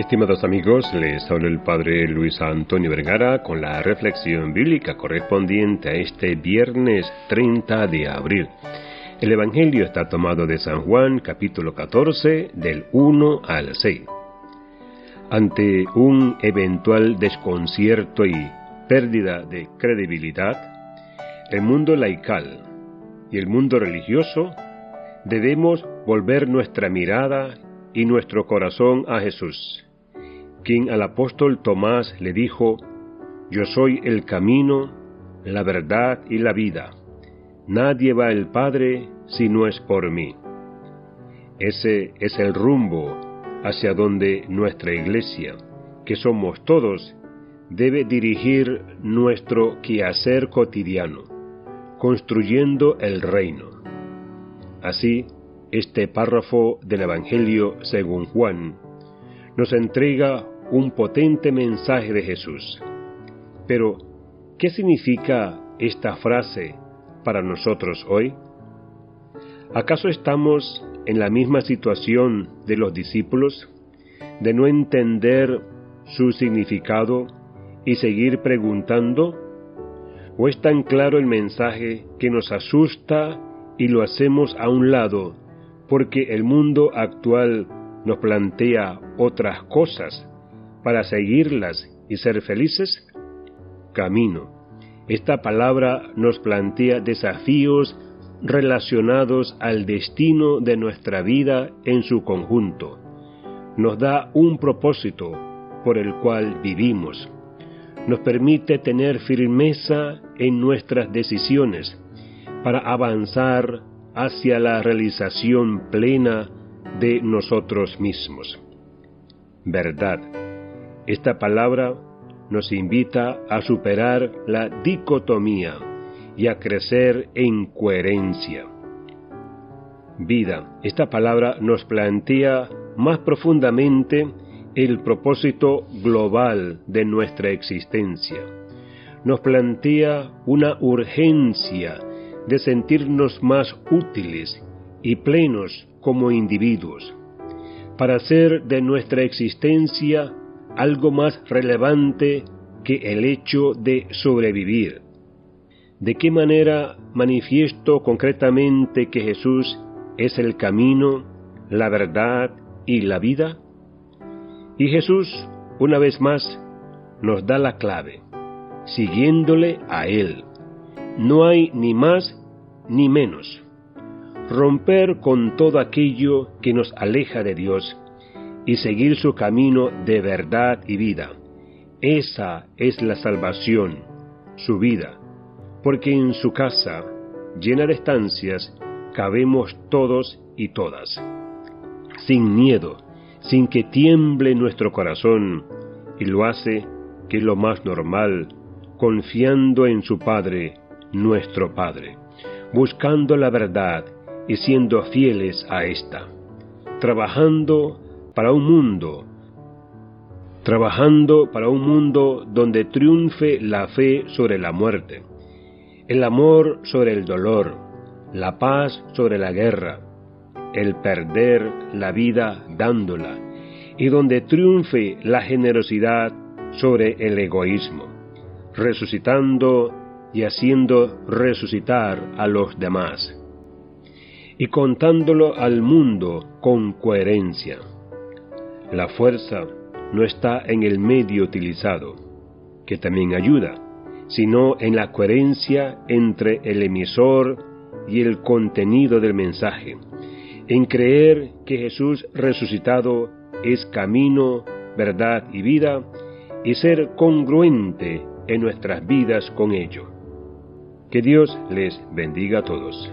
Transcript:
Estimados amigos, les habla el Padre Luis Antonio Vergara con la reflexión bíblica correspondiente a este viernes 30 de abril. El Evangelio está tomado de San Juan capítulo 14 del 1 al 6. Ante un eventual desconcierto y pérdida de credibilidad, el mundo laical y el mundo religioso debemos volver nuestra mirada y nuestro corazón a Jesús, quien al apóstol Tomás le dijo, Yo soy el camino, la verdad y la vida. Nadie va al Padre si no es por mí. Ese es el rumbo hacia donde nuestra iglesia, que somos todos, debe dirigir nuestro quehacer cotidiano, construyendo el reino. Así, este párrafo del Evangelio según Juan nos entrega un potente mensaje de Jesús. Pero, ¿qué significa esta frase para nosotros hoy? ¿Acaso estamos en la misma situación de los discípulos, de no entender su significado y seguir preguntando? ¿O es tan claro el mensaje que nos asusta y lo hacemos a un lado porque el mundo actual nos plantea otras cosas para seguirlas y ser felices? Camino. Esta palabra nos plantea desafíos relacionados al destino de nuestra vida en su conjunto. Nos da un propósito por el cual vivimos. Nos permite tener firmeza en nuestras decisiones para avanzar hacia la realización plena de nosotros mismos. Verdad. Esta palabra nos invita a superar la dicotomía y a crecer en coherencia. Vida. Esta palabra nos plantea más profundamente el propósito global de nuestra existencia. Nos plantea una urgencia de sentirnos más útiles y plenos como individuos, para hacer de nuestra existencia algo más relevante que el hecho de sobrevivir. ¿De qué manera manifiesto concretamente que Jesús es el camino, la verdad y la vida? Y Jesús, una vez más, nos da la clave, siguiéndole a Él no hay ni más ni menos. Romper con todo aquello que nos aleja de Dios y seguir su camino de verdad y vida. Esa es la salvación, su vida, porque en su casa, llena de estancias, cabemos todos y todas. Sin miedo, sin que tiemble nuestro corazón, y lo hace, que es lo más normal, confiando en su Padre, nuestro Padre, buscando la verdad y siendo fieles a esta, trabajando para un mundo, trabajando para un mundo donde triunfe la fe sobre la muerte, el amor sobre el dolor, la paz sobre la guerra, el perder la vida dándola, y donde triunfe la generosidad sobre el egoísmo, resucitando y haciendo resucitar a los demás, y contándolo al mundo con coherencia. La fuerza no está en el medio utilizado, que también ayuda, sino en la coherencia entre el emisor y el contenido del mensaje, en creer que Jesús resucitado es camino, verdad y vida, y ser congruente en nuestras vidas con ello. Que Dios les bendiga a todos.